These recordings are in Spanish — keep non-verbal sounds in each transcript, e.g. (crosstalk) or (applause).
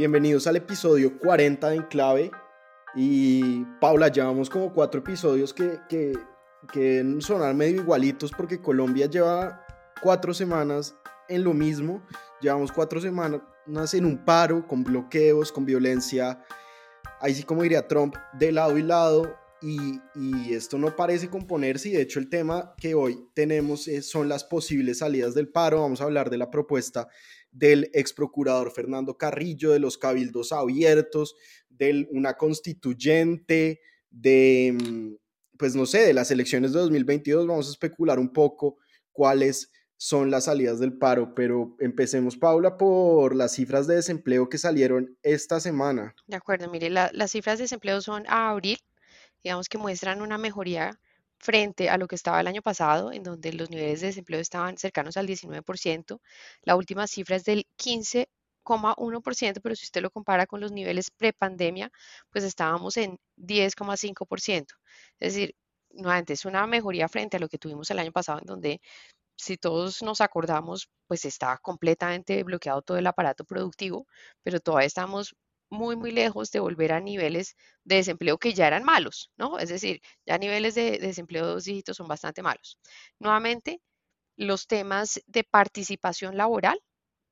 Bienvenidos al episodio 40 de Enclave. Y Paula, llevamos como cuatro episodios que, que, que sonar medio igualitos porque Colombia lleva cuatro semanas en lo mismo. Llevamos cuatro semanas en un paro, con bloqueos, con violencia. Ahí sí, como diría Trump, de lado y lado. Y, y, esto no parece componerse y de hecho el tema que hoy tenemos son las posibles salidas del paro. Vamos a hablar de la propuesta del ex procurador Fernando Carrillo, de los cabildos abiertos, de una constituyente, de, mm, pues no sé, de las elecciones de 2022. Vamos a especular un poco cuáles son las salidas del paro, pero empecemos, Paula, por las cifras de desempleo que salieron esta semana. De acuerdo, mire, las cifras de desempleo son a abril, digamos que muestran una mejoría frente a lo que estaba el año pasado, en donde los niveles de desempleo estaban cercanos al 19%. La última cifra es del 15,1%, pero si usted lo compara con los niveles prepandemia, pues estábamos en 10,5%. Es decir, nuevamente es una mejoría frente a lo que tuvimos el año pasado, en donde si todos nos acordamos, pues estaba completamente bloqueado todo el aparato productivo, pero todavía estamos muy, muy lejos de volver a niveles de desempleo que ya eran malos, ¿no? Es decir, ya niveles de, desempleo de dos dígitos son bastante malos. Nuevamente, los temas de participación laboral,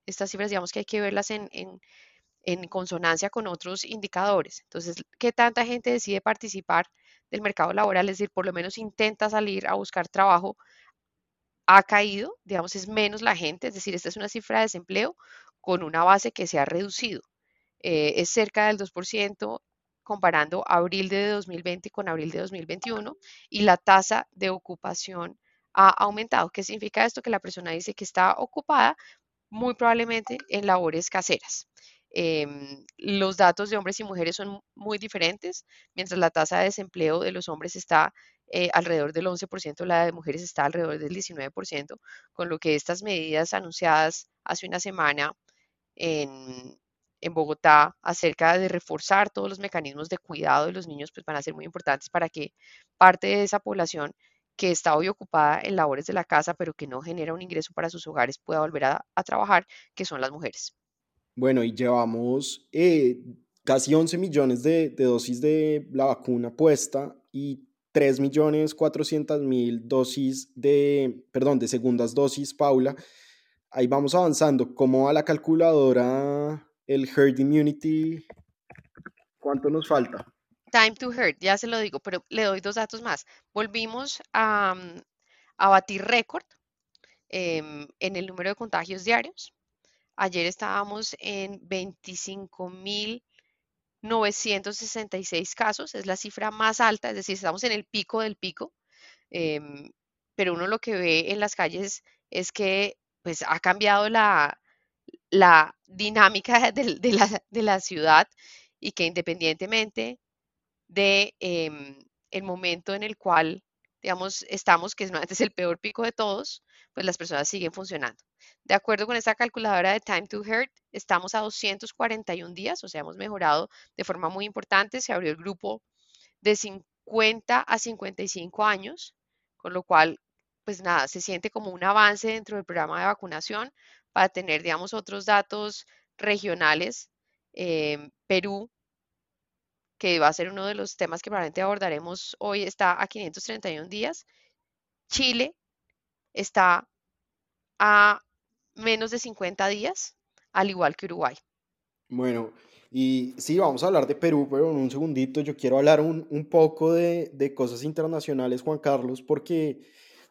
estas cifras digamos que hay que verlas en, en, en consonancia con otros indicadores. Entonces, ¿qué tanta gente decide participar del mercado laboral? Es decir, por lo menos intenta salir a buscar trabajo ha caído, digamos, es menos la gente, es decir, esta es una cifra de desempleo con una base que se ha reducido. Eh, es cerca del 2% comparando abril de 2020 con abril de 2021 y la tasa de ocupación ha aumentado. ¿Qué significa esto? Que la persona dice que está ocupada muy probablemente en labores caseras. Em, los datos de hombres y mujeres son muy diferentes, mientras la tasa de desempleo de los hombres está eh, alrededor del 11%, la de mujeres está alrededor del 19%, con lo que estas medidas anunciadas hace una semana en, en Bogotá acerca de reforzar todos los mecanismos de cuidado de los niños, pues van a ser muy importantes para que parte de esa población que está hoy ocupada en labores de la casa, pero que no genera un ingreso para sus hogares, pueda volver a, trabajar, que son las mujeres. Bueno, y llevamos eh, casi 11 millones de, de, dosis de la vacuna puesta y 3 millones 400 mil dosis de, perdón, de segundas dosis, Paula. Ahí vamos avanzando. ¿Cómo va la calculadora el herd immunity, ¿cuánto nos falta? Time to herd, ya se lo digo, pero le doy dos datos más. Volvimos a, mm, batir récord em, en el número de contagios diarios. Ayer estábamos en 25.966 casos, es la cifra más alta, es decir, estamos en el pico del pico, em, pero uno lo que ve en las calles es que pues ha cambiado la, la dinámica (laughs) de, la, ciudad y que independientemente de em, el momento en el cual, digamos, estamos, que (laughs) es el peor pico de todos, pues las personas siguen funcionando. De acuerdo con esta calculadora de Time to Hurt, estamos a 241 días, o sea, hemos mejorado de forma muy importante. Se abrió el grupo de 50 a 55 años, con lo cual, pues nada, se siente como un avance dentro del programa de vacunación para tener, digamos, otros datos regionales. Em, Perú, que va a ser uno de los temas que probablemente abordaremos hoy, está a 531 días. Chile está a menos de 50 días, al igual que Uruguay. Bueno, y sí, vamos a hablar de Perú, pero en un segundito yo quiero hablar un, un poco de, de, cosas internacionales, Juan Carlos, porque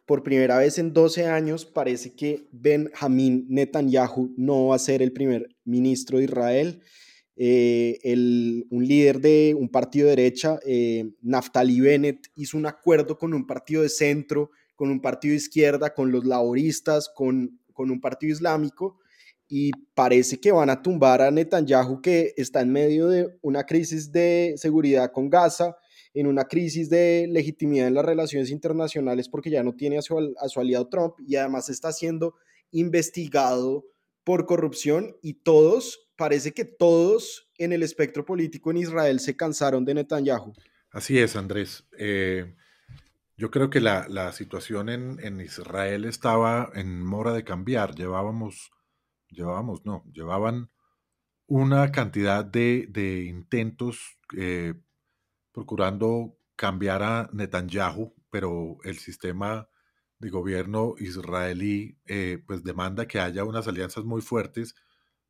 por primera vez en 12 años parece que Benjamín Netanyahu no va a ser el primer ministro de Israel. Eh, un líder de un partido de derecha, eh, Naftali Bennett, hizo un acuerdo con un partido de centro, con un partido de izquierda, con los laboristas, con, con un partido islámico, y parece que van a tumbar a Netanyahu, que está en medio de una crisis de seguridad con Gaza, en una crisis de legitimidad en las relaciones internacionales porque ya no tiene a su, a su aliado Trump y además está siendo investigado por corrupción y todos, parece que todos en el espectro político en Israel se cansaron de Netanyahu. Así es, Andrés. Eh, yo creo que la, la situación en, en, Israel estaba en mora de cambiar. Llevábamos, llevábamos, no, llevaban una cantidad de, de intentos eh, procurando cambiar a Netanyahu, pero el sistema de gobierno israelí eh, pues demanda que haya unas alianzas muy fuertes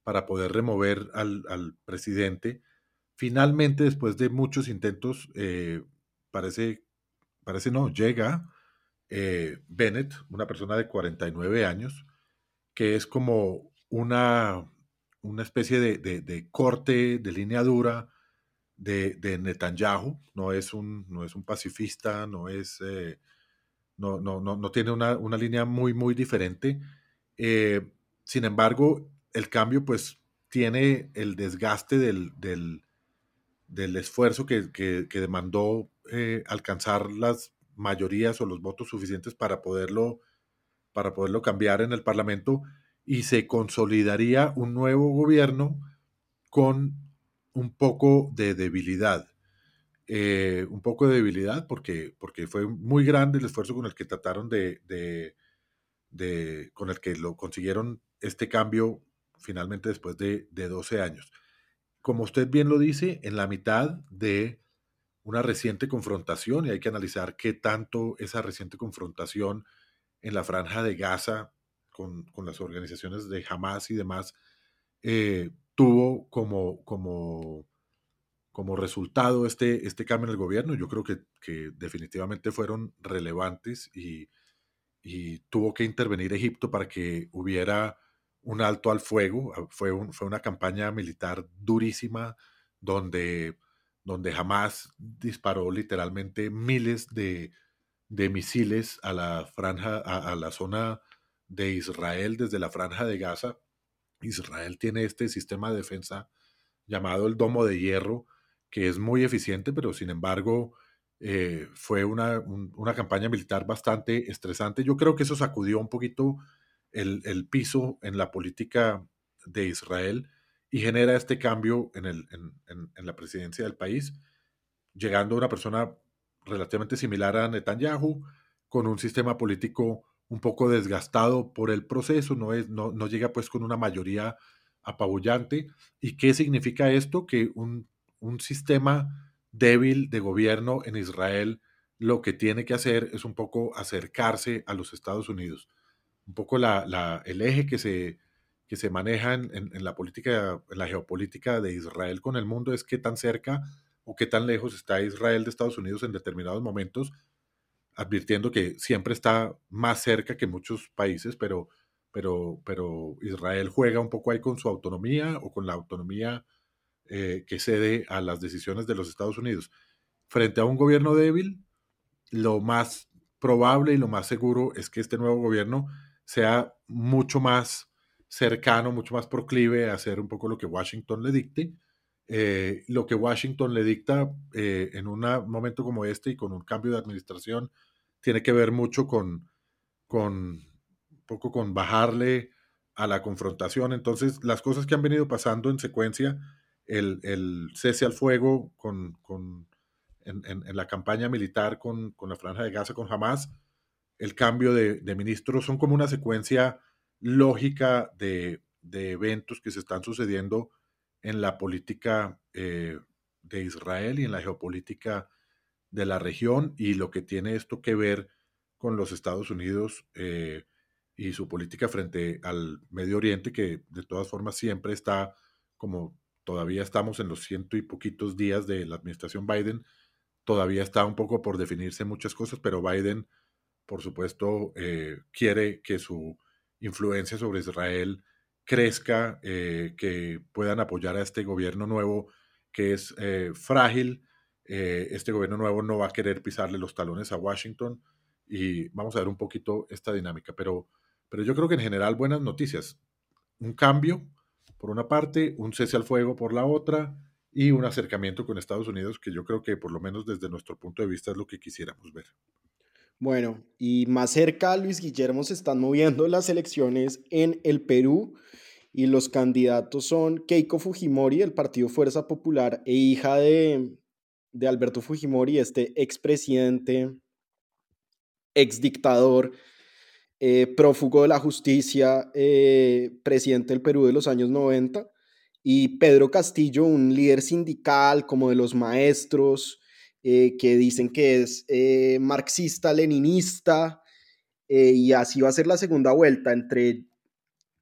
para poder remover al, al presidente. Finalmente, después de muchos intentos, eh, parece, parece no, llega eh, Bennett, una persona de 49 años, que es como una, una especie de, de, de corte de línea dura de, de, Netanyahu, no es un, no es un pacifista, no es... Eh, no, no, no, no tiene una, una, línea muy, muy diferente. Eh, sin embargo, el cambio pues tiene el desgaste del, del, del esfuerzo que, que, que demandó eh, alcanzar las mayorías o los votos suficientes para poderlo, para poderlo cambiar en el Parlamento y se consolidaría un nuevo gobierno con un poco de debilidad. Eh, un poco de debilidad porque, porque fue muy grande el esfuerzo con el que trataron de, de, con el que lo consiguieron este cambio finalmente después de, de 12 años. Como usted bien lo dice, en la mitad de una reciente confrontación, y hay que analizar qué tanto esa reciente confrontación en la franja de Gaza con, con las organizaciones de Hamas y demás eh, tuvo como, como como resultado este, este cambio en el gobierno. Yo creo que, que definitivamente fueron relevantes y, y, tuvo que intervenir Egipto para que hubiera un alto al fuego. Ah, fue, un, fue una campaña militar durísima donde, donde jamás disparó literalmente miles de, de misiles a la franja, a, a la zona de Israel desde la franja de Gaza. Israel tiene este sistema de defensa llamado el domo de hierro, que es muy eficiente, pero sin embargo eh, fue una, un, una, campaña militar bastante estresante. Yo creo que eso sacudió un poquito el, el, piso en la política de Israel y genera este cambio en, el, en, en, la presidencia del país, llegando una persona relativamente similar a Netanyahu, con un sistema político un poco desgastado por el proceso, no, es, no, no llega pues con una mayoría apabullante. ¿Y qué significa esto? Que un un sistema débil de gobierno en Israel lo que tiene que hacer es un poco acercarse a los Estados Unidos. Un poco la, la, el eje que se, que se maneja en, en, la política, en la geopolítica de Israel con el mundo es qué tan cerca o qué tan lejos está Israel de Estados Unidos en determinados momentos, advirtiendo que siempre está más cerca que muchos países, pero, pero, pero Israel juega un poco ahí con su autonomía o con la autonomía eh, que cede a las decisiones de los Estados Unidos. Frente a un gobierno débil, lo más probable y lo más seguro es que este nuevo gobierno sea mucho más cercano, mucho más proclive a hacer un poco lo que Washington le dicte. Eh, lo que Washington le dicta eh, en un momento como este y con un cambio de administración tiene que ver mucho con, con poco con bajarle a la confrontación. Entonces, las cosas que han venido pasando en secuencia el, el cese al fuego con, con en, en, en, la campaña militar con, con, la franja de Gaza, con Hamas, el cambio de, de ministros, son como una secuencia lógica de, de, eventos que se están sucediendo en la política eh, de Israel y en la geopolítica de la región y lo que tiene esto que ver con los Estados Unidos eh, y su política frente al Medio Oriente, que de todas formas siempre está como todavía estamos en los ciento y poquitos días de la administración Biden, todavía está un poco por definirse muchas cosas, pero Biden, por supuesto, eh, quiere que su influencia sobre Israel crezca, eh, que puedan apoyar a este gobierno nuevo que es frágil. Eh, este gobierno nuevo no va a querer pisarle los talones a Washington y vamos a ver un poquito esta dinámica, pero, pero yo creo que en general buenas noticias. un cambio por una parte, un cese al fuego por la otra y un acercamiento con Estados Unidos que yo creo que por lo menos desde nuestro punto de vista es lo que quisiéramos ver. Bueno, y más cerca, Luis Guillermo, se están moviendo las elecciones en el Perú y los candidatos son Keiko Fujimori, del Partido Fuerza Popular, e hija de, de Alberto Fujimori, este expresidente, exdictador, eh, prófugo de la justicia, eh, presidente del Perú de los años 90, y Pedro Castillo, un líder sindical como de los maestros, eh, que dicen que es marxista-leninista, y así va a ser la segunda vuelta entre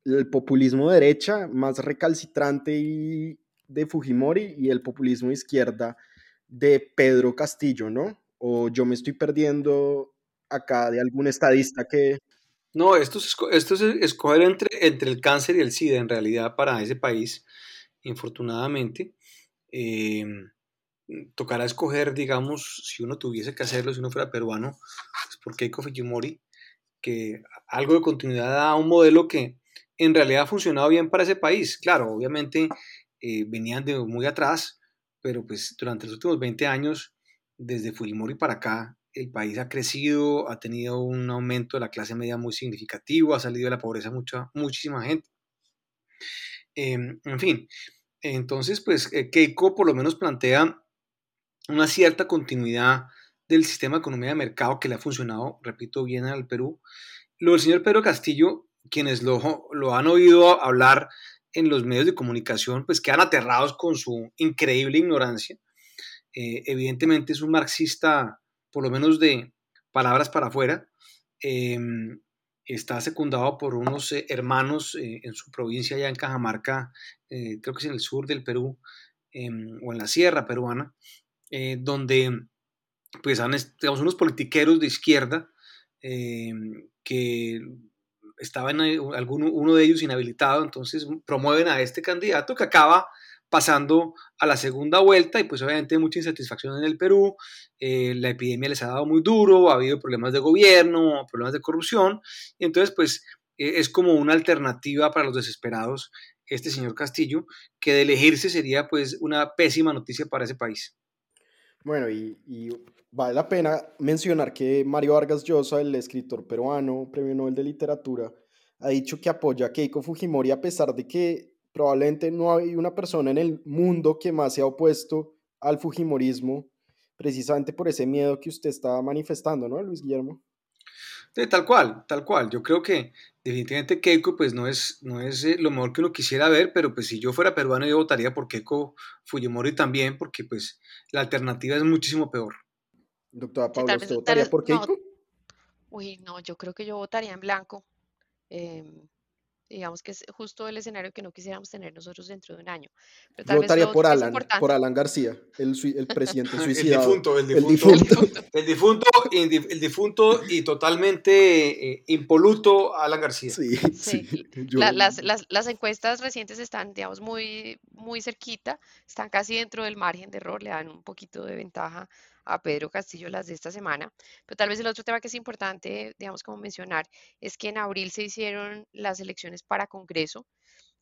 el populismo derecha más recalcitrante y de Fujimori y el populismo izquierda de Pedro Castillo, ¿no? O yo me estoy perdiendo acá de algún estadista que... No, esto es, esto es escoger entre, entre el cáncer y el SIDA en realidad para ese país, infortunadamente. Em, tocará escoger, digamos, si uno tuviese que hacerlo, si uno fuera peruano, pues por Keiko Fujimori, que algo de continuidad da a un modelo que en realidad ha funcionado bien para ese país. Claro, obviamente eh, venían de muy atrás, pero pues durante los últimos 20 años, desde Fujimori para acá, el país ha crecido, ha tenido un aumento de la clase media muy significativo, ha salido de la pobreza mucha, muchísima gente. Em, en fin, entonces, pues eh, Keiko por lo menos plantea una cierta continuidad del sistema de economía de mercado que le ha funcionado, repito, bien al Perú. Lo del señor Pedro Castillo, quienes lo, lo han oído hablar en los medios de comunicación, pues quedan aterrados con su increíble ignorancia. Eh, evidentemente es un marxista por lo menos de palabras para afuera. Em, está secundado por unos eh, hermanos eh, en su provincia, allá en Cajamarca, creo que es en el sur del Perú, em, o en la sierra peruana, donde pues han, digamos, unos politiqueros de izquierda em, que estaban alguno, uno de ellos inhabilitado, entonces promueven a este candidato que acaba pasando a la segunda vuelta y pues obviamente mucha insatisfacción en el Perú, eh, la epidemia les ha dado muy duro, ha habido problemas de gobierno, problemas de corrupción, y entonces pues e, es como una alternativa para los desesperados este señor Castillo, que de elegirse sería pues una pésima noticia para ese país. Bueno, y vale la pena mencionar que Mario Vargas Llosa, el escritor peruano, premio Nobel de Literatura, ha dicho que apoya a Keiko Fujimori a pesar de que probablemente no hay una persona en el mundo que más se ha opuesto al Fujimorismo, precisamente por ese miedo que usted estaba manifestando, ¿no, Luis Guillermo? tal cual, tal cual. Yo creo que definitivamente Keiko pues no es, no es eh, lo mejor que uno quisiera ver, pero pues si yo fuera peruano yo votaría por Keiko Fujimori también, porque pues la alternativa es muchísimo peor. Doctora Paula, ¿usted votaría por Keiko? Uy, no, yo creo que yo votaría en blanco. Em, digamos que es justo el escenario que no quisiéramos tener nosotros dentro de un año. Yo votaría por Alan, por Alan García, el, el presidente suicidado. (laughs) el difunto, el difunto. El difunto, el difunto, y totalmente eh, impoluto Alan García. Sí, sí. (laughs) las, las, las, encuestas recientes están, digamos, muy, muy cerquita, están casi dentro del margen de error, le dan un poquito de ventaja a Pedro Castillo las de esta semana. Pero tal vez el otro tema que es importante, digamos, como mencionar, es que en abril se hicieron las elecciones para Congreso.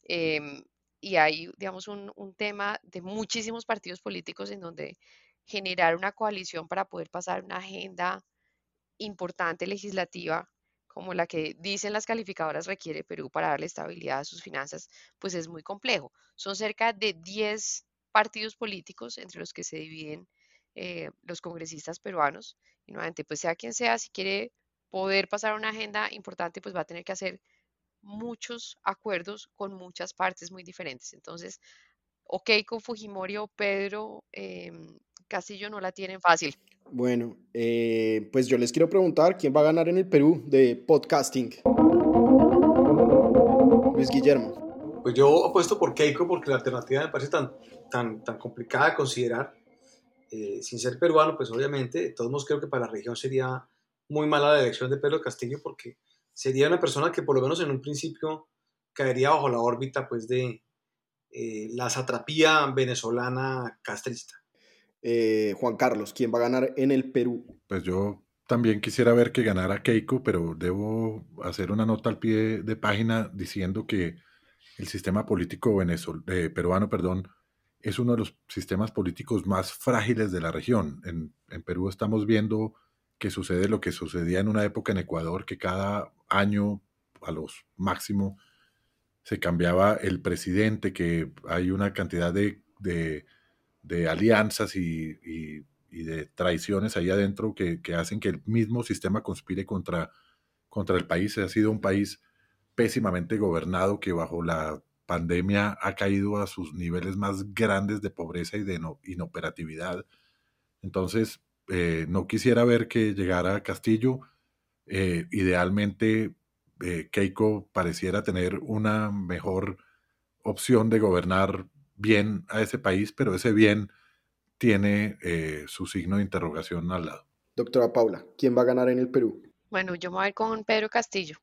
Em, y hay, digamos, un, un, tema de muchísimos partidos políticos en donde generar una coalición para poder pasar una agenda importante legislativa como la que dicen las calificadoras requiere Perú para darle estabilidad a sus finanzas, pues es muy complejo. Son cerca de 10 partidos políticos entre los que se dividen eh, los congresistas peruanos. Y nuevamente, pues sea quien sea, si quiere poder pasar una agenda importante, pues va a tener que hacer muchos acuerdos con muchas partes muy diferentes. Entonces, ok, con Fujimori o Pedro em, Castillo no la tienen fácil. Bueno, eh, pues yo les quiero preguntar quién va a ganar en el Perú de podcasting. Luis Guillermo. Pues yo apuesto por Keiko porque la alternativa me parece tan, tan, tan complicada de considerar eh, sin ser peruano, pues obviamente, de todos modos creo que para la región sería muy mala la elección de Pedro Castillo porque sería una persona que por lo menos en un principio caería bajo la órbita pues de eh, la satrapía venezolana castrista. Eh, Juan Carlos, ¿quién va a ganar en el Perú? Pues yo también quisiera ver que ganara Keiko, pero debo hacer una nota al pie de página diciendo que el sistema político eh, peruano, perdón, es uno de los sistemas políticos más frágiles de la región. En, en, Perú estamos viendo que sucede lo que sucedía en una época en Ecuador, que cada año, a los máximo, se cambiaba el presidente, que hay una cantidad de, de, alianzas y, y, de traiciones ahí adentro que, que, hacen que el mismo sistema conspire contra, contra el país. Ha sido un país pésimamente gobernado que bajo la pandemia ha caído a sus niveles más grandes de pobreza y de inoperatividad. Entonces, eh, no quisiera ver que llegara Castillo. Eh, idealmente, eh, Keiko pareciera tener una mejor opción de gobernar bien a ese país, pero ese bien tiene su signo de interrogación al lado. Doctora Paula, ¿quién va a ganar en el Perú? Bueno, yo me voy con Pedro Castillo.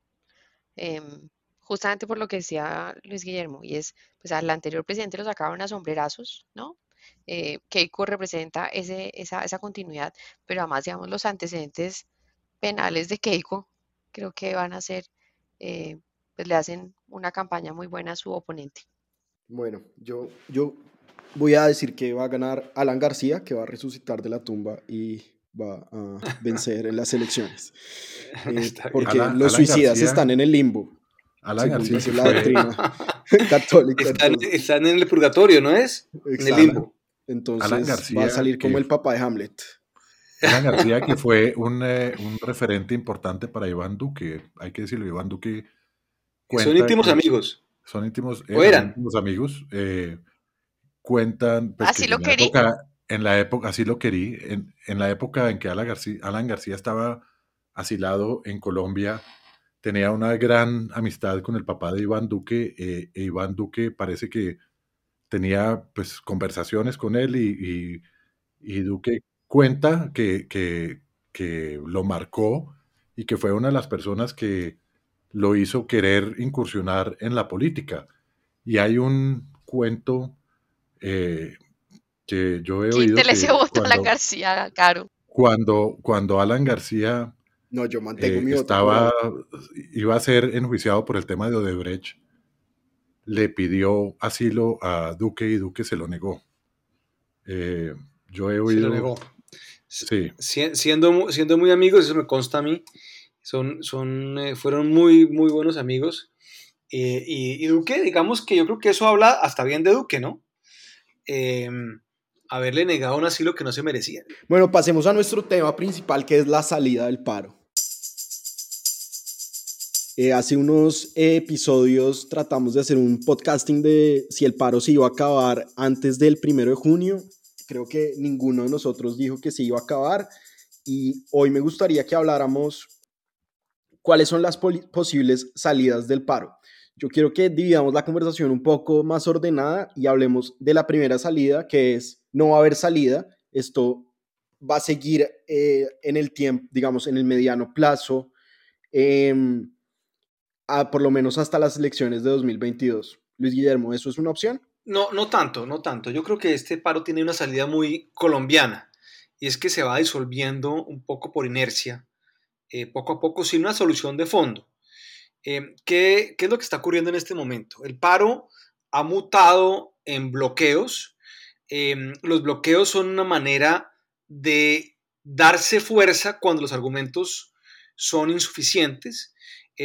Justamente por lo que decía Luis Guillermo, y es, pues al anterior presidente lo sacaban a sombrerazos, ¿no? Eh, Keiko representa ese, esa, esa continuidad, pero además, digamos, los antecedentes penales de Keiko creo que van a ser, eh, pues le hacen una campaña muy buena a su oponente. Bueno, yo, yo voy a decir que va a ganar Alan García, que va a resucitar de la tumba y va a (laughs) vencer en las elecciones. (laughs) Eh, porque los suicidas están en el limbo. Alan García. la doctrina (laughs) (laughs) católica. Están, en el purgatorio, ¿no es? En el limbo. Entonces va a salir como el papá de Hamlet. Alan García, que fue un, eh, un, referente importante para Iván Duque. Hay que decirlo, Iván Duque. Son íntimos amigos. Son íntimos, eran, íntimos amigos. Eh, cuentan. Pues, Así lo quería en la época, así lo querí, en, en la época en que Alan García, Alan García estaba asilado en Colombia, tenía una gran amistad con el papá de Iván Duque, eh, e Iván Duque parece que tenía pues conversaciones con él y, y, Duque cuenta que, que, que, lo marcó y que fue una de las personas que lo hizo querer incursionar en la política. Y hay un cuento eh, que yo he oído. voto Alan García, Caro. Cuando, cuando Alan García no, yo mantengo eh, mi estaba, iba a ser enjuiciado por el tema de Odebrecht, le pidió asilo a Duque y Duque se lo negó. Eh, yo he oído. Se lo negó. Sí. Siendo, siendo muy amigos, eso me consta a mí. Son, son, eh, fueron muy, muy buenos amigos. y, y, Duque, digamos que yo creo que eso habla hasta bien de Duque, ¿no? Eh, haberle negado un asilo que no se merecía. Bueno, pasemos a nuestro tema principal, que es la salida del paro. Eh, hace unos episodios tratamos de hacer un podcasting de si el paro se iba a acabar antes del primero de junio. Creo que ninguno de nosotros dijo que se iba a acabar. Y hoy me gustaría que habláramos cuáles son las posibles salidas del paro. Yo quiero que dividamos la conversación un poco más ordenada y hablemos de la primera salida, que es no va a haber salida. Esto va a seguir eh, en el tiempo, digamos, en el mediano plazo, por lo menos hasta las elecciones de 2022. Luis Guillermo, ¿eso es una opción? No, no tanto, no tanto. Yo creo que este paro tiene una salida muy colombiana y es que se va disolviendo un poco por inercia, eh, poco a poco, sin una solución de fondo. Em, ¿qué, es lo que está ocurriendo en este momento? El paro ha mutado en bloqueos. Em, los bloqueos son una manera de darse fuerza cuando los argumentos son insuficientes.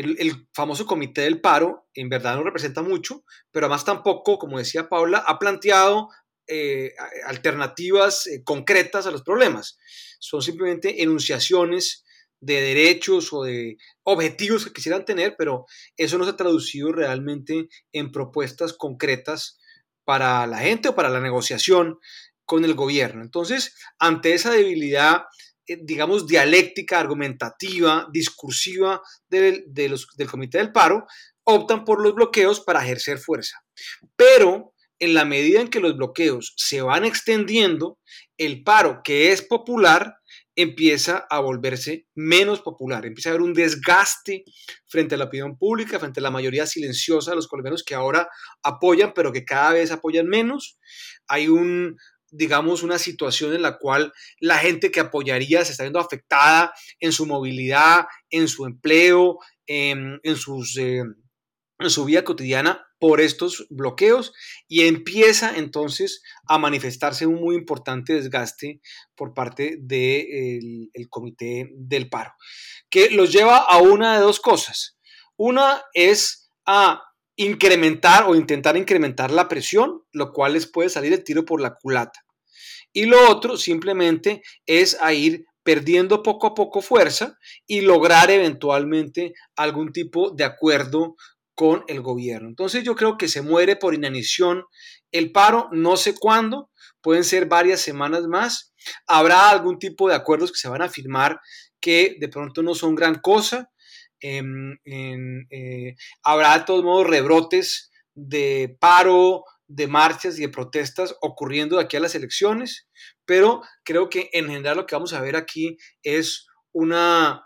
El, famoso comité del paro en verdad no representa mucho, pero además tampoco, como decía Paula, ha planteado eh, alternativas eh, concretas a los problemas. Son simplemente enunciaciones de derechos o de objetivos que quisieran tener, pero eso no se ha traducido realmente en propuestas concretas para la gente o para la negociación con el gobierno. Entonces, ante esa debilidad, eh, digamos, dialéctica, argumentativa, discursiva del, del Comité del Paro, optan por los bloqueos para ejercer fuerza. Pero en la medida en que los bloqueos se van extendiendo, el paro que es popular empieza a volverse menos popular, empieza a haber un desgaste frente a la opinión pública, frente a la mayoría silenciosa de los colombianos que ahora apoyan, pero que cada vez apoyan menos. Hay un, digamos, una situación en la cual la gente que apoyaría se está viendo afectada en su movilidad, en su empleo, en, eh, su vida cotidiana por estos bloqueos y empieza entonces a manifestarse un muy importante desgaste por parte del comité del paro, que los lleva a una de dos cosas. Una es a incrementar o intentar incrementar la presión, lo cual les puede salir el tiro por la culata. Y lo otro simplemente es a ir perdiendo poco a poco fuerza y lograr eventualmente algún tipo de acuerdo con el gobierno. Entonces yo creo que se muere por inanición el paro, no sé cuándo, pueden ser varias semanas más. Habrá algún tipo de acuerdos que se van a firmar que de pronto no son gran cosa. Em, eh, habrá de todos modos rebrotes de paro, de marchas y de protestas ocurriendo de aquí a las elecciones, pero creo que en general lo que vamos a ver aquí es una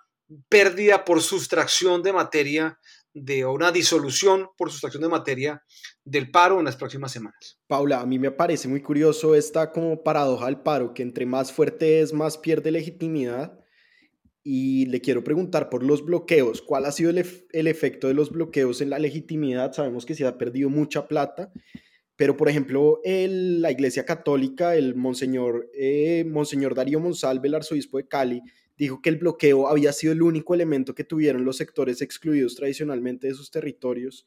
pérdida por sustracción de materia de una disolución por sustracción de materia del paro en las próximas semanas. Paula, a mí me parece muy curioso esta como paradoja del paro, que entre más fuerte es, más pierde legitimidad. Y le quiero preguntar por los bloqueos, ¿cuál ha sido el, el efecto de los bloqueos en la legitimidad? Sabemos que se ha perdido mucha plata, pero por ejemplo, el, la Iglesia Católica, el Monseñor, eh, Monseñor Darío Monsalve, el arzobispo de Cali, dijo que el bloqueo había sido el único elemento que tuvieron los sectores excluidos tradicionalmente de sus territorios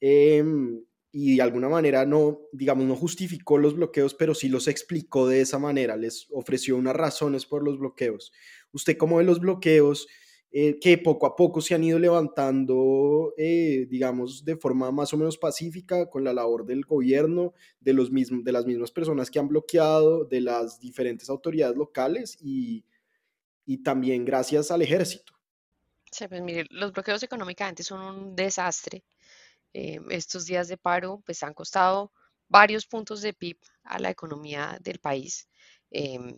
em, y de alguna manera no, digamos, no justificó los bloqueos, pero sí los explicó de esa manera, les ofreció unas razones por los bloqueos. ¿Usted cómo ve los bloqueos eh, que poco a poco se han ido levantando, eh, digamos, de forma más o menos pacífica con la labor del gobierno, de, los mismos, de las mismas personas que han bloqueado, de las diferentes autoridades locales y y también gracias al ejército. Sí, pues mire, los bloqueos económicamente son un desastre. Eh, estos días de paro pues han costado varios puntos de PIB a la economía del país. Em,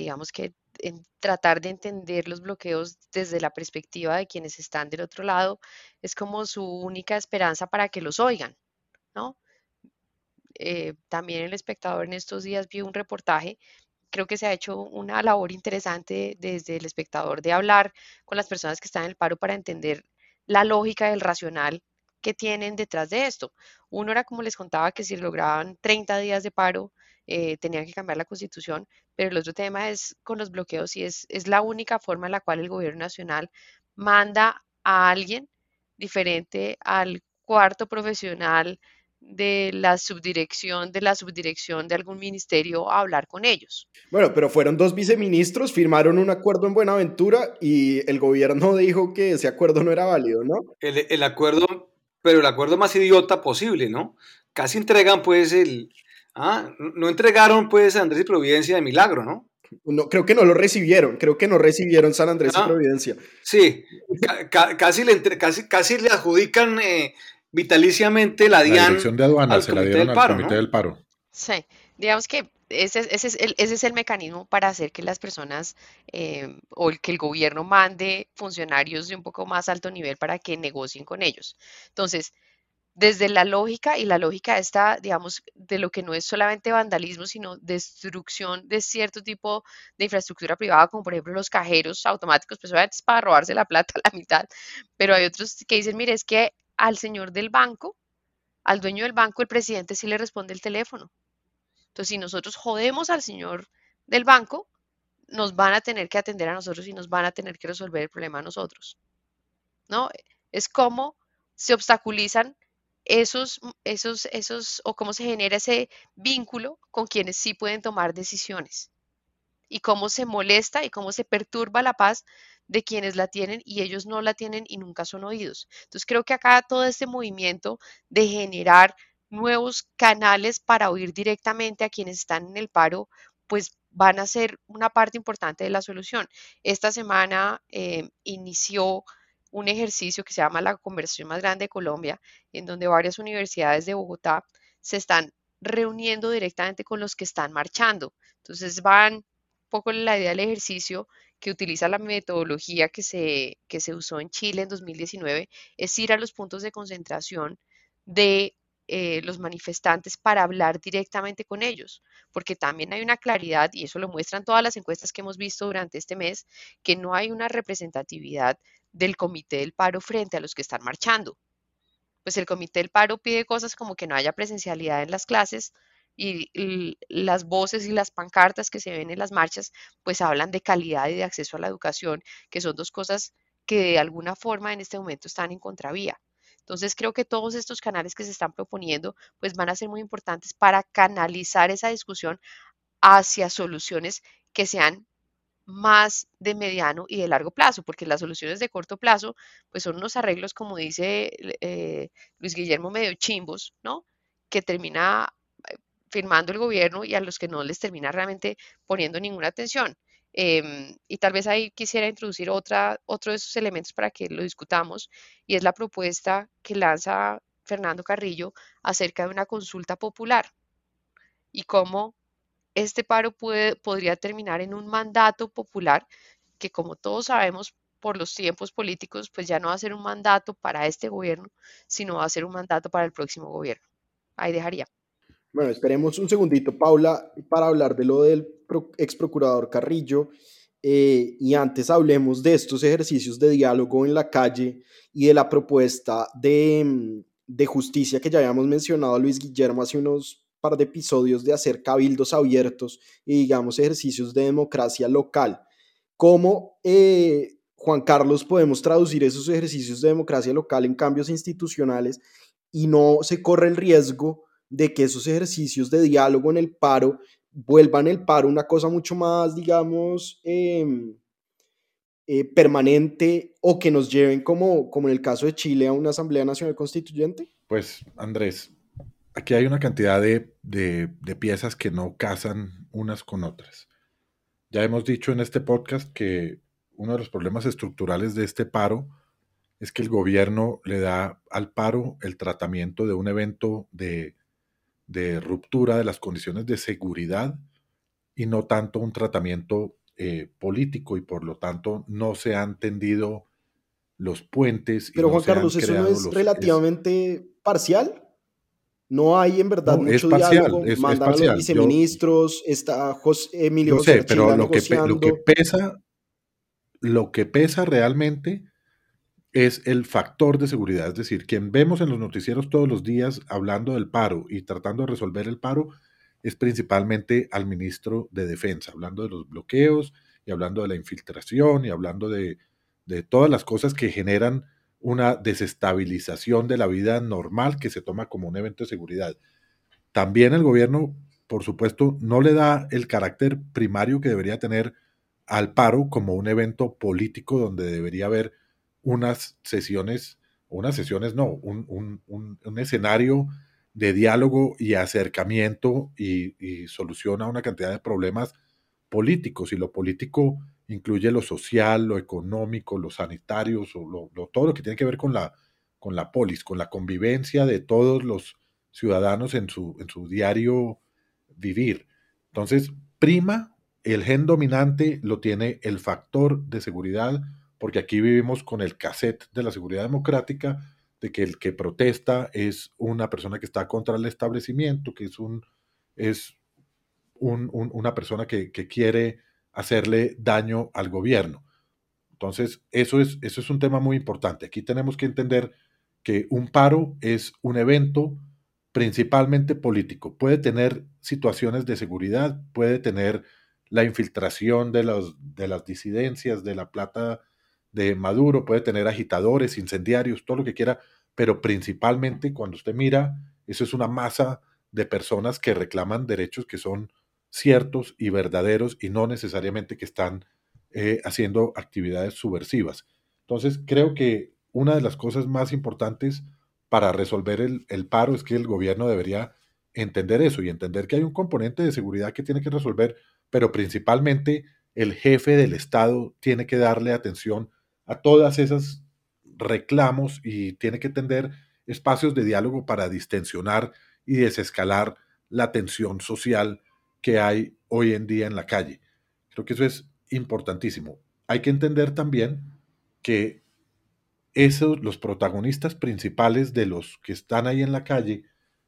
digamos que en tratar de entender los bloqueos desde la perspectiva de quienes están del otro lado es como su única esperanza para que los oigan, ¿no? Eh, también el espectador en estos días vio un reportaje creo que se ha hecho una labor interesante desde el espectador de hablar con las personas que están en el paro para entender la lógica del racional que tienen detrás de esto. Uno era, como les contaba, que si lograban 30 días de paro, eh, tenían que cambiar la constitución, pero el otro tema es con los bloqueos y es, es la única forma en la cual el gobierno nacional manda a alguien diferente al cuarto profesional de la subdirección de la subdirección de algún ministerio a hablar con ellos. Bueno, pero fueron dos viceministros, firmaron un acuerdo en Buenaventura y el gobierno dijo que ese acuerdo no era válido, ¿no? El, acuerdo, pero el acuerdo más idiota posible, ¿no? Casi entregan pues el... Ah, no entregaron pues Andrés y Providencia de milagro, ¿no? No, creo que no lo recibieron, creo que no recibieron San Andrés y ah, Providencia. Sí, casi, le casi, casi le adjudican eh, vitaliciamente la DIAN. La dirección de aduanas se la dieron al comité del paro. Sí, digamos que ese, ese, es el, ese, es el, mecanismo para hacer que las personas eh, o que el gobierno mande funcionarios de un poco más alto nivel para que negocien con ellos. Entonces, desde la lógica, y la lógica está, digamos, de lo que no es solamente vandalismo, sino destrucción de cierto tipo de infraestructura privada, como por ejemplo los cajeros automáticos, pues es para robarse la plata a la mitad, pero hay otros que dicen, mire, es que al señor del banco, al dueño del banco, el presidente sí le responde el teléfono. Entonces, si nosotros jodemos al señor del banco, nos van a tener que atender a nosotros y nos van a tener que resolver el problema a nosotros. ¿No? Es como se obstaculizan esos, esos, esos, o cómo se genera ese vínculo con quienes sí pueden tomar decisiones. Y cómo se molesta y cómo se perturba la paz de quienes la tienen y ellos no la tienen y nunca son oídos. Entonces creo que acá todo este movimiento de generar nuevos canales para oír directamente a quienes están en el paro, pues van a ser una parte importante de la solución. Esta semana eh, inició un ejercicio que se llama la conversión más grande de Colombia, en donde varias universidades de Bogotá se están reuniendo directamente con los que están marchando. Entonces van un poco la idea del ejercicio que utiliza la metodología que se, que se usó en Chile en 2019, es ir a los puntos de concentración de eh, los manifestantes para hablar directamente con ellos, porque también hay una claridad, y eso lo muestran todas las encuestas que hemos visto durante este mes, que no hay una representatividad del comité del paro frente a los que están marchando. pues el comité del paro pide cosas como que no haya presencialidad en las clases y, las voces y las pancartas que se ven en las marchas, pues hablan de calidad y de acceso a la educación, que son dos cosas que de alguna forma en este momento están en contravía. Entonces creo que todos estos canales que se están proponiendo pues van a ser muy importantes para canalizar esa discusión hacia soluciones que sean más de mediano y de largo plazo, porque las soluciones de corto plazo, pues son unos arreglos, como dice eh, Luis Guillermo, medio chimbos, ¿no? Que termina eh, firmando el gobierno y a los que no les termina realmente poniendo ninguna atención. Em, y tal vez ahí quisiera introducir otra, otro de esos elementos para que lo discutamos, y es la propuesta que lanza Fernando Carrillo acerca de una consulta popular y cómo este paro puede, podría terminar en un mandato popular que como todos sabemos por los tiempos políticos, pues ya no va a ser un mandato para este gobierno, sino va a ser un mandato para el próximo gobierno. Ahí dejaría. Bueno, esperemos un segundito, Paula, para hablar de lo del ex procurador Carrillo. Eh, y antes hablemos de estos ejercicios de diálogo en la calle y de la propuesta de, mm, de justicia que ya habíamos mencionado a Luis Guillermo hace unos de episodios de hacer cabildos abiertos y, digamos, ejercicios de democracia local. ¿Cómo, eh, Juan Carlos, podemos traducir esos ejercicios de democracia local en cambios institucionales y no se corre el riesgo de que esos ejercicios de diálogo en el paro vuelvan el paro una cosa mucho más, digamos, em, eh, permanente o que nos lleven, como, como en el caso de Chile, a una Asamblea Nacional Constituyente? Pues, Andrés, aquí hay una cantidad de, piezas que no casan unas con otras. Ya hemos dicho en este podcast que uno de los problemas estructurales de este paro es que el gobierno le da al paro el tratamiento de un evento de, ruptura de las condiciones de seguridad y no tanto un tratamiento eh, político y por lo tanto no se han tendido los puentes. Pero Juan Carlos, ¿eso no es relativamente parcial? No hay en verdad mucho diálogo. Mandan a los viceministros, está José Emilio. Yo sé, pero lo que, lo que, pesa, lo que pesa realmente es el factor de seguridad. Es decir, quien vemos en los noticieros todos los días hablando del paro y tratando de resolver el paro es principalmente al ministro de Defensa, hablando de los bloqueos y hablando de la infiltración y hablando de, de todas las cosas que generan una desestabilización de la vida normal que se toma como un evento de seguridad. También el gobierno, por supuesto, no le da el carácter primario que debería tener al paro como un evento político donde debería haber unas sesiones, unas sesiones no, un, escenario de diálogo y acercamiento y, y solución a una cantidad de problemas políticos. Y lo político incluye lo social, lo económico, lo sanitario, lo, todo lo que tiene que ver con la, con la polis, con la convivencia de todos los ciudadanos en su, en su diario vivir. Entonces, prima, el gen dominante lo tiene el factor de seguridad, porque aquí vivimos con el cassette de la seguridad democrática, de que el que protesta es una persona que está contra el establecimiento, que es, un, es una persona que, que quiere hacerle daño al gobierno. Entonces, eso es, eso es un tema muy importante. Aquí tenemos que entender que un paro es un evento principalmente político. Puede tener situaciones de seguridad, puede tener la infiltración de, los, de las disidencias, de la plata de Maduro, puede tener agitadores, incendiarios, todo lo que quiera, pero principalmente cuando usted mira, eso es una masa de personas que reclaman derechos que son ciertos y verdaderos y no necesariamente que están eh, haciendo actividades subversivas. Entonces, creo que una de las cosas más importantes para resolver el, el, paro es que el gobierno debería entender eso y entender que hay un componente de seguridad que tiene que resolver, pero principalmente el jefe del Estado tiene que darle atención a todas esas reclamos y tiene que tender espacios de diálogo para distensionar y desescalar la tensión social que hay hoy en día en la calle. Creo que eso es importantísimo. Hay que entender también que esos, los protagonistas principales de los que están ahí en la calle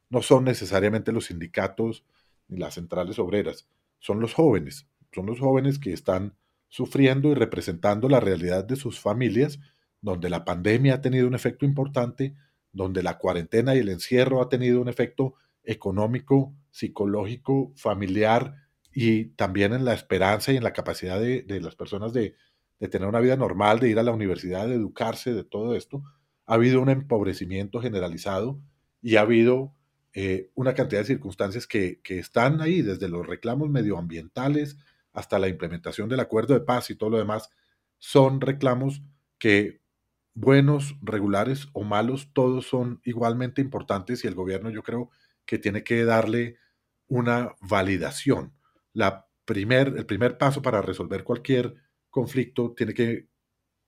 no son necesariamente los sindicatos ni las centrales obreras, son los jóvenes, son los jóvenes que están sufriendo y representando la realidad de sus familias, donde la pandemia ha tenido un efecto importante, donde la cuarentena y el encierro ha tenido un efecto económico, psicológico, familiar y también en la esperanza y en la capacidad de, las personas de, tener una vida normal, de ir a la universidad, de educarse, de todo esto, ha habido un empobrecimiento generalizado y ha habido eh, una cantidad de circunstancias que, que, están ahí, desde los reclamos medioambientales hasta la implementación del acuerdo de paz y todo lo demás, son reclamos que buenos, regulares o malos, todos son igualmente importantes y el gobierno yo creo que tiene que darle una validación. La primer, el primer paso para resolver cualquier conflicto tiene que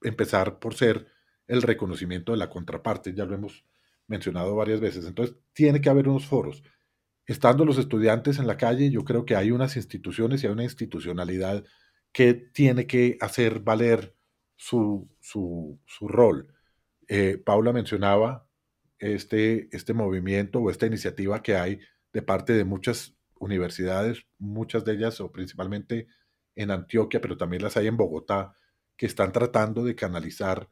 empezar por ser el reconocimiento de la contraparte, ya lo hemos mencionado varias veces. Entonces, tiene que haber unos foros. Estando los estudiantes en la calle, yo creo que hay unas instituciones y hay una institucionalidad que tiene que hacer valer su, su, rol. Eh, Paula mencionaba este, este movimiento o esta iniciativa que hay de parte de muchas universidades, muchas de ellas o principalmente en Antioquia, pero también las hay en Bogotá, que están tratando de canalizar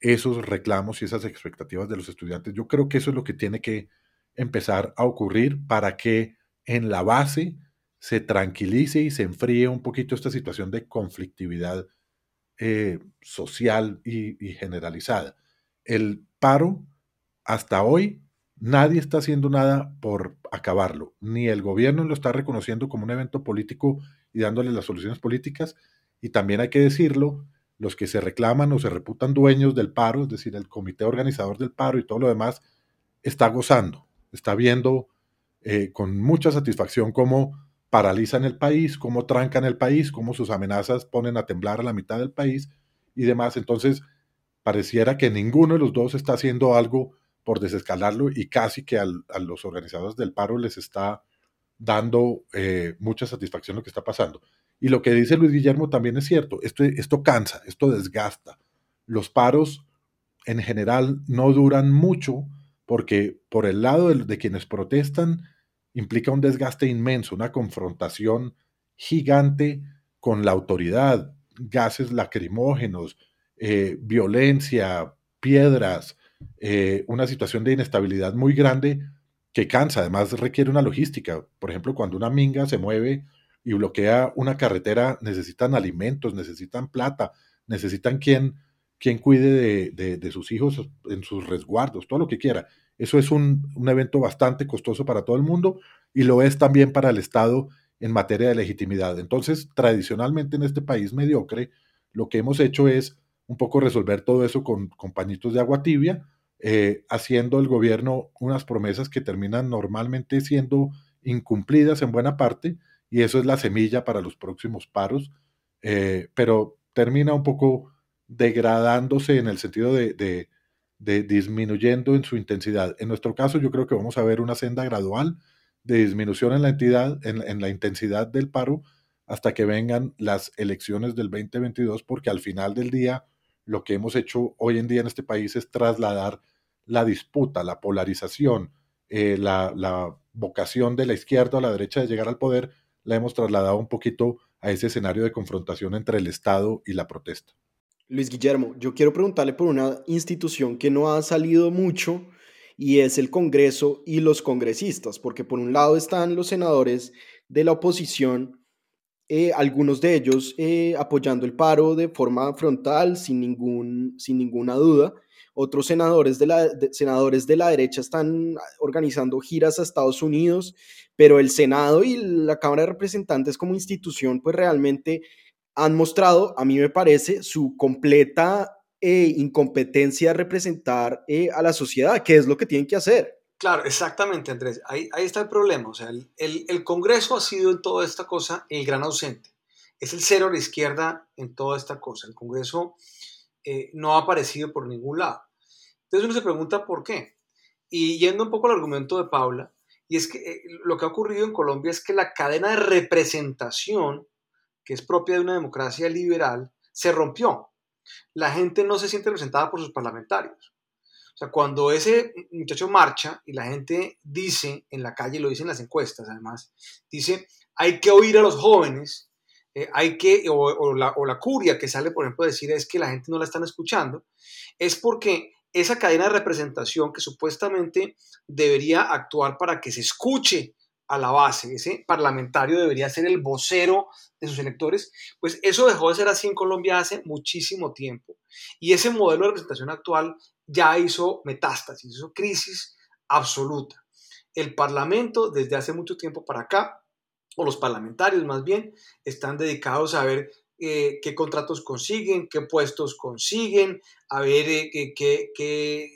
esos reclamos y esas expectativas de los estudiantes. Yo creo que eso es lo que tiene que empezar a ocurrir para que en la base se tranquilice y se enfríe un poquito esta situación de conflictividad eh, social y, generalizada. El paro, hasta hoy, nadie está haciendo nada por acabarlo. Ni el gobierno lo está reconociendo como un evento político y dándole las soluciones políticas. Y también hay que decirlo, los que se reclaman o se reputan dueños del paro, es decir, el comité organizador del paro y todo lo demás, está gozando, está viendo eh, con mucha satisfacción cómo paralizan el país, cómo trancan el país, cómo sus amenazas ponen a temblar a la mitad del país y demás. Entonces, pareciera que ninguno de los dos está haciendo algo por desescalarlo y casi que a los organizadores del paro les está dando eh, mucha satisfacción lo que está pasando. Y lo que dice Luis Guillermo también es cierto, esto, esto cansa, esto desgasta. Los paros en general no duran mucho porque por el lado de quienes protestan, implica un desgaste inmenso, una confrontación gigante con la autoridad, gases lacrimógenos, eh, violencia, piedras, eh, una situación de inestabilidad muy grande que cansa, además requiere una logística. Por ejemplo, cuando una minga se mueve y bloquea una carretera, necesitan alimentos, necesitan plata, necesitan quien, quien cuide de sus hijos en sus resguardos, todo lo que quiera. Eso es un, evento bastante costoso para todo el mundo y lo es también para el Estado en materia de legitimidad. Entonces, tradicionalmente en este país mediocre, lo que hemos hecho es un poco resolver todo eso con, compañitos de agua tibia, eh, haciendo el gobierno unas promesas que terminan normalmente siendo incumplidas en buena parte, y eso es la semilla para los próximos paros, eh, pero termina un poco degradándose en el sentido de, de disminuyendo en su intensidad. En nuestro caso, yo creo que vamos a ver una senda gradual de disminución en la entidad, en, la intensidad del paro, hasta que vengan las elecciones del 2022, porque al final del día lo que hemos hecho hoy en día en este país es trasladar la disputa, la polarización, eh, la, la vocación de la izquierda o la derecha de llegar al poder, la hemos trasladado un poquito a ese escenario de confrontación entre el Estado y la protesta. Luis Guillermo, yo quiero preguntarle por una institución que no ha salido mucho y es el Congreso y los congresistas, porque por un lado están los senadores de la oposición, eh, algunos de ellos eh, apoyando el paro de forma frontal, sin, ningún, sin ninguna duda. Otros senadores de, la, senadores de la derecha están organizando giras a Estados Unidos, pero el Senado y la Cámara de Representantes como institución, pues realmente han mostrado, a mí me parece, su completa eh, incompetencia de representar eh, a la sociedad, que es lo que tienen que hacer. Claro, exactamente, Andrés. Ahí, ahí está el problema. O sea, el, el, Congreso ha sido en toda esta cosa el gran ausente. Es el cero a la izquierda en toda esta cosa. El Congreso eh, no ha aparecido por ningún lado. Entonces uno se pregunta por qué. Y yendo un poco al argumento de Paula, y es que lo que ha ocurrido en Colombia es que la cadena de representación que es propia de una democracia liberal, se rompió. La gente no se siente representada por sus parlamentarios. O sea, cuando ese muchacho marcha y la gente dice en la calle, lo dicen las encuestas además, dice, hay que oír a los jóvenes, eh, hay que, o, la, o, la, curia que sale, por ejemplo, a decir es que la gente no la están escuchando, es porque esa cadena de representación que supuestamente debería actuar para que se escuche a la base, ese parlamentario debería ser el vocero de sus electores, pues eso dejó de ser así en Colombia hace muchísimo tiempo. Y ese modelo de representación actual ya hizo metástasis, hizo crisis absoluta. El Parlamento desde hace mucho tiempo para acá, o los parlamentarios más bien, están dedicados a ver eh, qué contratos consiguen, qué puestos consiguen, a ver eh, qué, eh,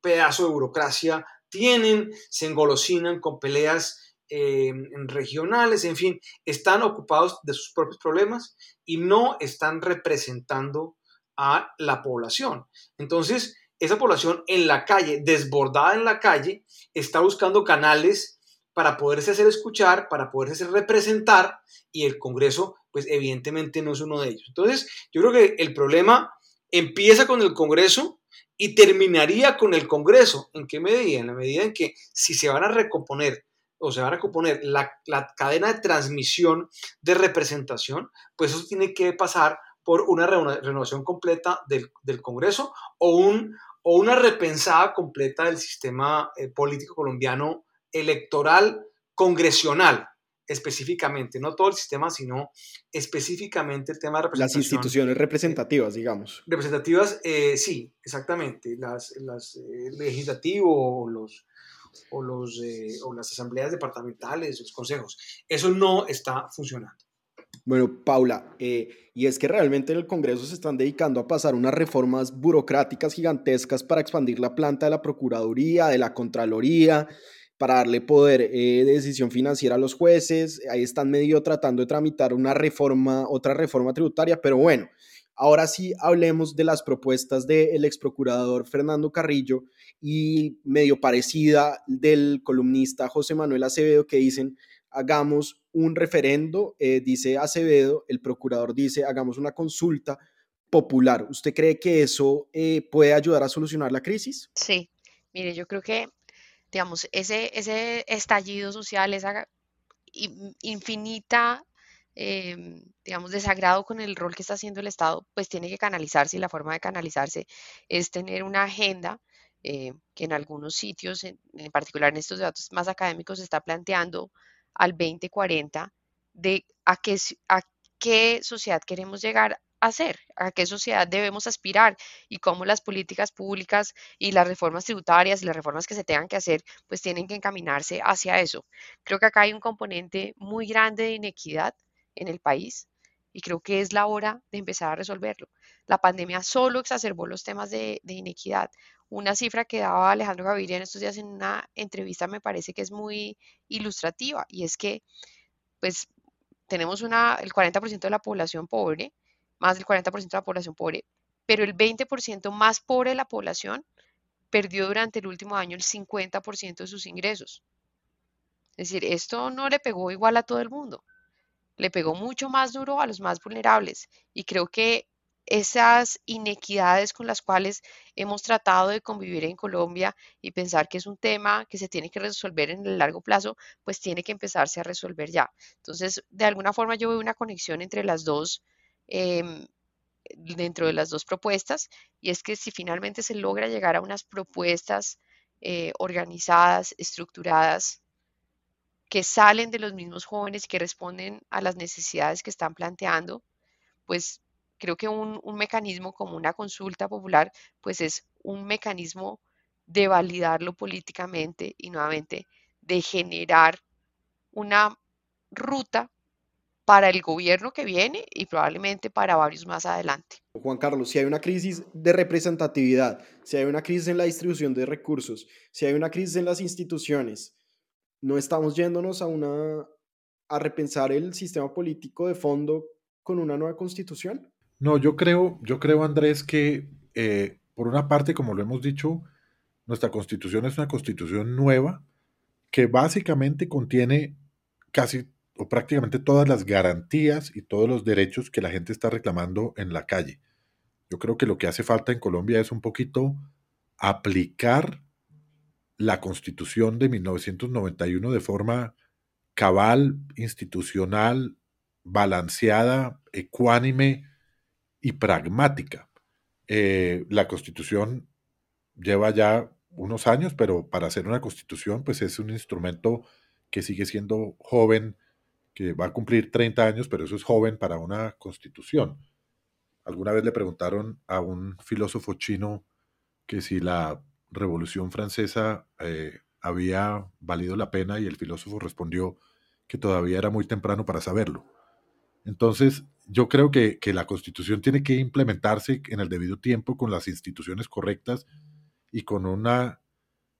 pedazo de burocracia tienen, se engolosinan con peleas regionales, en fin, están ocupados de sus propios problemas y no están representando a la población. Entonces, esa población en la calle, desbordada en la calle, está buscando canales para poderse hacer escuchar, para poderse hacer representar, y el Congreso, pues evidentemente no es uno de ellos. Entonces, yo creo que el problema empieza con el Congreso y terminaría con el Congreso. ¿En qué medida? En la medida en que si se van a recomponer o se va a recomponer la, cadena de transmisión de representación, pues eso tiene que pasar por una renovación completa del, del Congreso o, un, o una repensada completa del sistema eh, político colombiano electoral congresional específicamente, no todo el sistema, sino específicamente el tema de representación. Las instituciones representativas, digamos. Representativas, eh, sí, exactamente. Las, las eh, legislativo los, o, los, o las asambleas departamentales, los consejos. Eso no está funcionando. Bueno, Paula, eh, y es que realmente en el Congreso se están dedicando a pasar unas reformas burocráticas gigantescas para expandir la planta de la Procuraduría, de la Contraloría, para darle poder eh, de decisión financiera a los jueces. Ahí están medio tratando de tramitar una reforma, otra reforma tributaria, pero bueno, ahora sí hablemos de las propuestas del ex procurador Fernando Carrillo y medio parecida del columnista José Manuel Acevedo que dicen hagamos un referendo, eh, dice Acevedo, el procurador dice, hagamos una consulta popular. ¿Usted cree que eso eh, puede ayudar a solucionar la crisis? Sí, mire, yo creo que, digamos, ese, ese estallido social, esa infinita, em, digamos, desagrado con el rol que está haciendo el Estado, pues tiene que canalizarse y la forma de canalizarse es tener una agenda eh, que en algunos sitios, en, en, particular en estos datos más académicos, se está planteando al 2040 de a qué, a qué sociedad queremos llegar a ser, a qué sociedad debemos aspirar y cómo las políticas públicas y las reformas tributarias y las reformas que se tengan que hacer, pues tienen que encaminarse hacia eso. Creo que acá hay un componente muy grande de inequidad en el país y creo que es la hora de empezar a resolverlo. La pandemia solo exacerbó los temas de, inequidad una cifra que daba Alejandro Gaviria en estos días en una entrevista me parece que es muy ilustrativa y es que pues tenemos una, el 40% de la población pobre, más del 40% de la población pobre, pero el 20% más pobre de la población perdió durante el último año el 50% de sus ingresos. Es decir, esto no le pegó igual a todo el mundo, le pegó mucho más duro a los más vulnerables y creo que esas inequidades con las cuales hemos tratado de convivir en Colombia y pensar que es un tema que se tiene que resolver en el largo plazo, pues tiene que empezarse a resolver ya. Entonces, de alguna forma yo veo una conexión entre las dos, em, dentro de las dos propuestas, y es que si finalmente se logra llegar a unas propuestas eh, organizadas, estructuradas, que salen de los mismos jóvenes que responden a las necesidades que están planteando, pues creo que un, mecanismo como una consulta popular, pues es un mecanismo de validarlo políticamente y nuevamente de generar una ruta para el gobierno que viene y probablemente para varios más adelante. Juan Carlos, si hay una crisis de representatividad, si hay una crisis en la distribución de recursos, si hay una crisis en las instituciones, no estamos yéndonos a una a repensar el sistema político de fondo con una nueva constitución? No, yo creo, yo creo, Andrés, que eh, por una parte, como lo hemos dicho, nuestra constitución es una constitución nueva que básicamente contiene casi o prácticamente todas las garantías y todos los derechos que la gente está reclamando en la calle. Yo creo que lo que hace falta en Colombia es un poquito aplicar la constitución de 1991 de forma cabal, institucional, balanceada, ecuánime, y pragmática. Eh, la constitución lleva ya unos años, pero para hacer una constitución, pues es un instrumento que sigue siendo joven, que va a cumplir 30 años, pero eso es joven para una constitución. Alguna vez le preguntaron a un filósofo chino que si la Revolución Francesa eh, había valido la pena y el filósofo respondió que todavía era muy temprano para saberlo. Entonces, yo creo que, la constitución tiene que implementarse en el debido tiempo con las instituciones correctas y con una,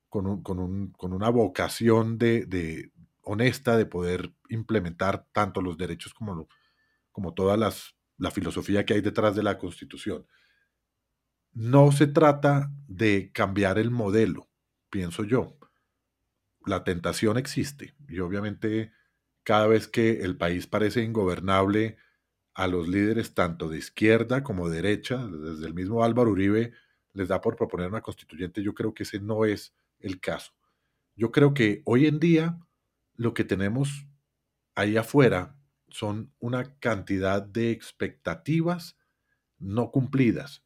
con, con, una vocación de, honesta de poder implementar tanto los derechos como, como toda las, la filosofía que hay detrás de la constitución. No se trata de cambiar el modelo, pienso yo. La tentación existe y obviamente cada vez que el país parece ingobernable, a los líderes tanto de izquierda como de derecha, desde el mismo Álvaro Uribe, les da por proponer una constituyente. Yo creo que ese no es el caso. Yo creo que hoy en día lo que tenemos ahí afuera son una cantidad de expectativas no cumplidas,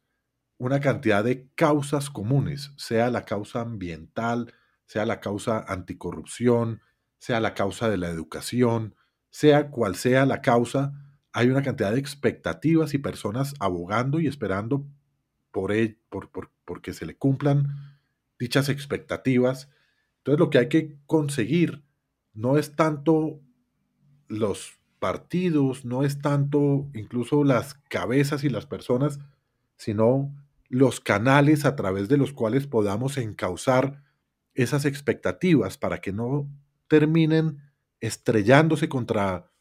una cantidad de causas comunes, sea la causa ambiental, sea la causa anticorrupción, sea la causa de la educación, sea cual sea la causa, hay una cantidad de expectativas y personas abogando y esperando por, él, por, por, que se le cumplan dichas expectativas. Entonces lo que hay que conseguir no es tanto los partidos, no es tanto incluso las cabezas y las personas, sino los canales a través de los cuales podamos encauzar esas expectativas para que no terminen estrellándose contra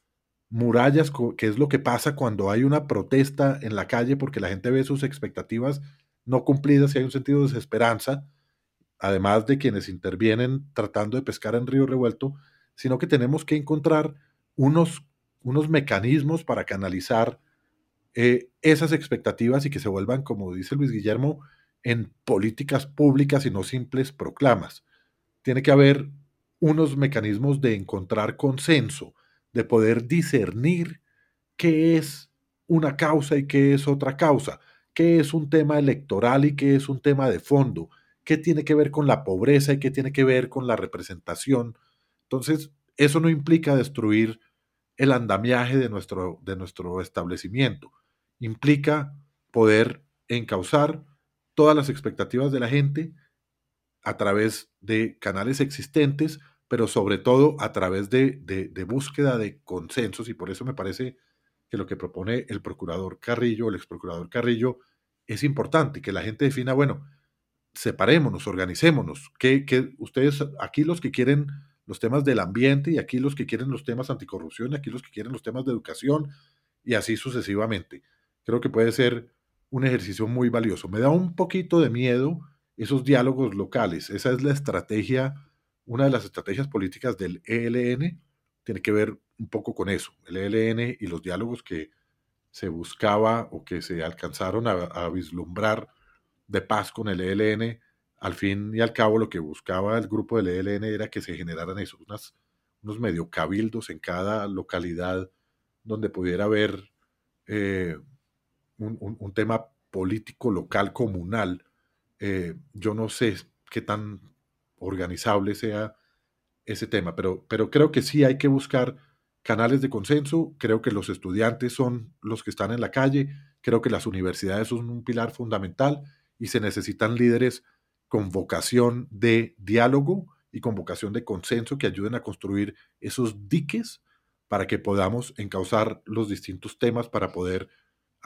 murallas, que es lo que pasa cuando hay una protesta en la calle porque la gente ve sus expectativas no cumplidas y hay un sentido de desesperanza, además de quienes intervienen tratando de pescar en río revuelto, sino que tenemos que encontrar unos, unos mecanismos para canalizar eh, esas expectativas y que se vuelvan, como dice Luis Guillermo, en políticas públicas y no simples proclamas. Tiene que haber unos mecanismos de encontrar consenso, de poder discernir qué es una causa y qué es otra causa, qué es un tema electoral y qué es un tema de fondo, qué tiene que ver con la pobreza y qué tiene que ver con la representación. Entonces, eso no implica destruir el andamiaje de nuestro, de nuestro establecimiento, implica poder encauzar todas las expectativas de la gente a través de canales existentes, pero sobre todo a través de, búsqueda de consensos, y por eso me parece que lo que propone el procurador Carrillo, el ex procurador Carrillo, es importante, que la gente defina, bueno, separémonos, organicémonos, que, que ustedes, aquí los que quieren los temas del ambiente, y aquí los que quieren los temas anticorrupción, y aquí los que quieren los temas de educación, y así sucesivamente. Creo que puede ser un ejercicio muy valioso. Me da un poquito de miedo esos diálogos locales. Esa es la estrategia, una de las estrategias políticas del ELN, tiene que ver un poco con eso. El ELN y los diálogos que se buscaba o que se alcanzaron a, vislumbrar de paz con el ELN, al fin y al cabo lo que buscaba el grupo del ELN era que se generaran esos, unos medio cabildos en cada localidad donde pudiera haber eh, un, tema político local comunal eh, yo no sé qué tan organizable sea ese tema, pero, pero creo que sí hay que buscar canales de consenso, creo que los estudiantes son los que están en la calle, creo que las universidades son un pilar fundamental y se necesitan líderes con vocación de diálogo y con vocación de consenso que ayuden a construir esos diques para que podamos encauzar los distintos temas para poder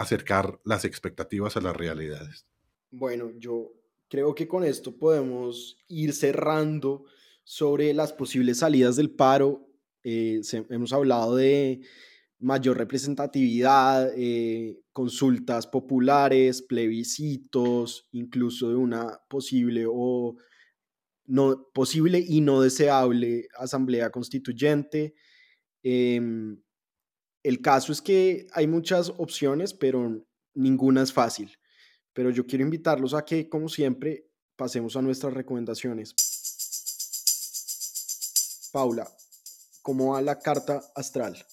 acercar las expectativas a las realidades. Bueno, yo creo que con esto podemos ir cerrando sobre las posibles salidas del paro. Eh, hemos hablado de mayor representatividad, eh, consultas populares, plebiscitos, incluso de una posible o no posible y no deseable asamblea constituyente. Em, el caso es que hay muchas opciones, pero ninguna es fácil pero yo quiero invitarlos a que, como siempre, pasemos a nuestras recomendaciones. Paula, ¿cómo va la carta astral?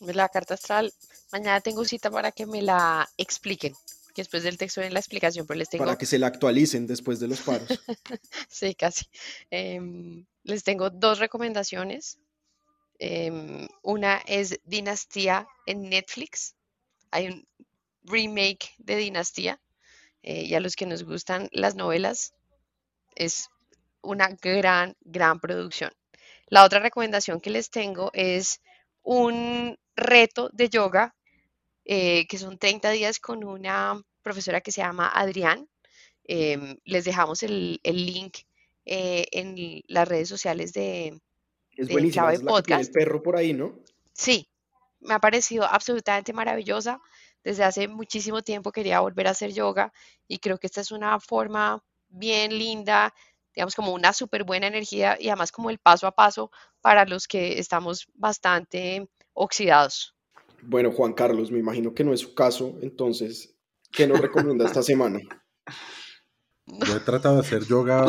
La carta astral, mañana tengo cita para que me la expliquen, después del texto viene la explicación, pero les tengo... Para que se la actualicen después de los paros. (laughs) sí, casi. Em, les tengo dos recomendaciones. Em, una es Dinastía en Netflix. Hay un remake de Dinastía. Eh, y a los que nos gustan las novelas, es una gran, gran producción. La otra recomendación que les tengo es un reto de yoga, eh, que son 30 días con una profesora que se llama Adrián. Em, les dejamos el, link eh, en las redes sociales de, es buenísima, es podcast. el perro por ahí, ¿no? Sí, me ha parecido absolutamente maravillosa. Desde hace muchísimo tiempo quería volver a hacer yoga y creo que esta es una forma bien linda, digamos como una súper buena energía y además como el paso a paso para los que estamos bastante oxidados. Bueno, Juan Carlos, me imagino que no es su caso, entonces, ¿qué nos recomienda esta (laughs) semana? Yo he tratado de hacer yoga.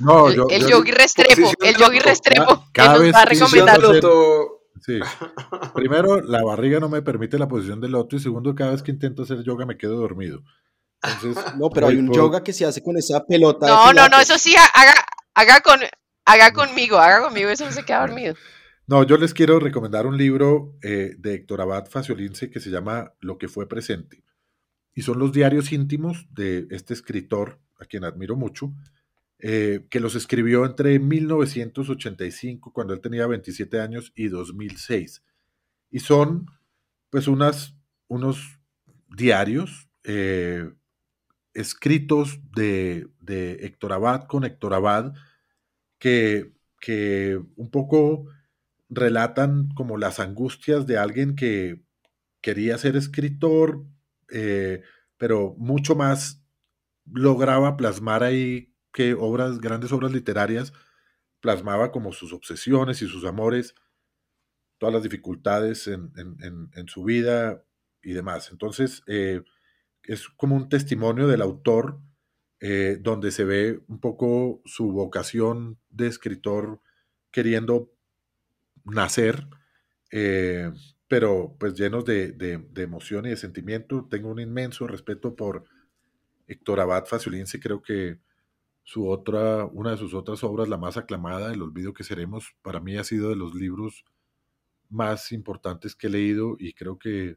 No, el, yo, el yogi restrepo, el yogi restrepo, cada, vez va a recomendar. Sí. Primero, la barriga no me permite la posición del loto y segundo, cada vez que intento hacer yoga me quedo dormido. no, pero hay un yoga que se hace con esa pelota. No, no, no, eso sí, haga, haga, con, haga conmigo, haga conmigo, eso no se queda dormido. No, yo les quiero recomendar un libro eh, de Héctor Abad Faciolince que se llama Lo que fue presente. Y son los diarios íntimos de este escritor, a quien admiro mucho, eh, que los escribió entre 1985, cuando él tenía 27 años, y 2006. Y son, pues, unas, unos diarios eh, escritos de, Héctor Abad con Héctor Abad, que, que un poco relatan como las angustias de alguien que quería ser escritor, eh, pero mucho más lograba plasmar ahí que obras, grandes obras literarias, plasmaba como sus obsesiones y sus amores, todas las dificultades en, su vida y demás. Entonces, eh, es como un testimonio del autor eh, donde se ve un poco su vocación de escritor queriendo nacer, eh, pero pues llenos de, emoción y de sentimiento. Tengo un inmenso respeto por Héctor Abad Faciolince, creo que su otra, una de sus otras obras, la más aclamada, El olvido que seremos, para mí ha sido de los libros más importantes que he leído y creo que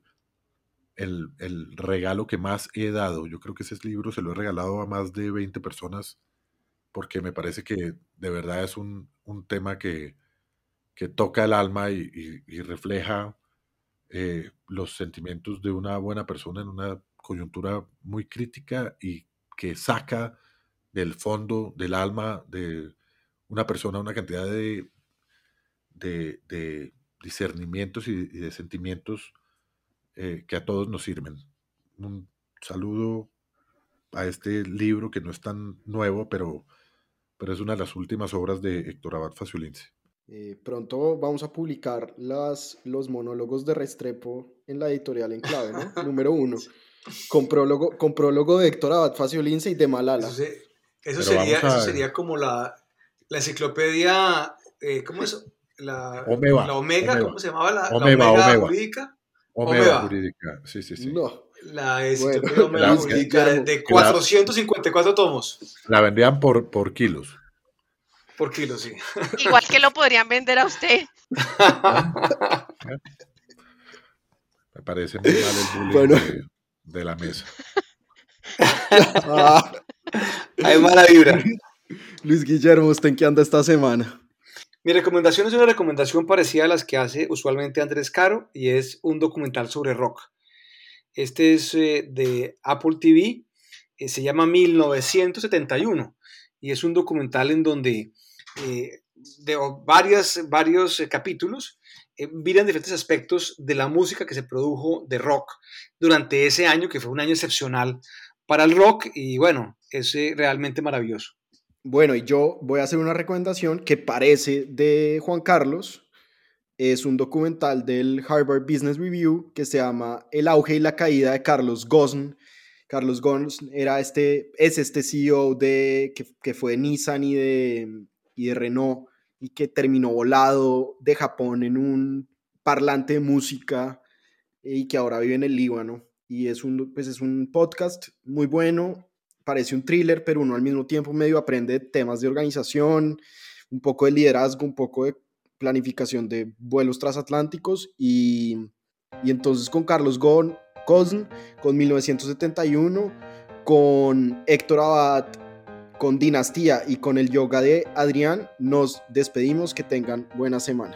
el, regalo que más he dado, yo creo que ese libro se lo he regalado a más de 20 personas porque me parece que de verdad es un, tema que, toca el alma y, refleja eh, los sentimientos de una buena persona en una coyuntura muy crítica y que saca del fondo del alma de una persona una cantidad de, de, discernimientos y, de sentimientos eh, que a todos nos sirven. Un saludo a este libro que no es tan nuevo, pero, pero es una de las últimas obras de Héctor Abad Faciolince. Eh, pronto vamos a publicar las, los monólogos de Restrepo en la editorial en clave, ¿no? (laughs) Número uno. Con prólogo, con prólogo de Héctor Abad Faciolince y de Malala. Eso, sería, eso sería como la, la enciclopedia, eh, ¿cómo es? La Omega, la Omega, ¿cómo se llamaba? La Omega, Omega, jurídica. Omega, jurídica, sí, sí, sí. No. La enciclopedia Omega jurídica de, 454 tomos. La vendían por, por kilos. Por kilos, sí. (laughs) Igual que lo podrían vender a usted. (laughs) Me parece muy mal el bullying bueno. de, la mesa. Ah. (laughs) Hay mala vibra. Luis Guillermo, ¿usted en qué anda esta semana? Mi recomendación es una recomendación parecida a las que hace usualmente Andrés Caro y es un documental sobre rock. Este es eh, de Apple TV, eh, se llama 1971 y es un documental en donde eh, de varias, varios capítulos miran diferentes aspectos de la música que se produjo de rock durante ese año, que fue un año excepcional para el rock y bueno, es eh, realmente maravilloso. Bueno, y yo voy a hacer una recomendación que parece de Juan Carlos. Es un documental del Harvard Business Review que se llama El auge y la caída de Carlos Ghosn. Carlos Ghosn era este, es este CEO de, que, fue de Nissan y y de Renault y que terminó volado de Japón en un parlante de música y que ahora vive en el Líbano y es un, pues es un podcast muy bueno, parece un thriller, pero uno al mismo tiempo medio aprende temas de organización, un poco de liderazgo, un poco de planificación de vuelos transatlánticos y, y entonces con Carlos Gon, Cosn, con 1971, con Héctor Abad, con Dinastía y con el yoga de Adrián, nos despedimos, que tengan buena semana.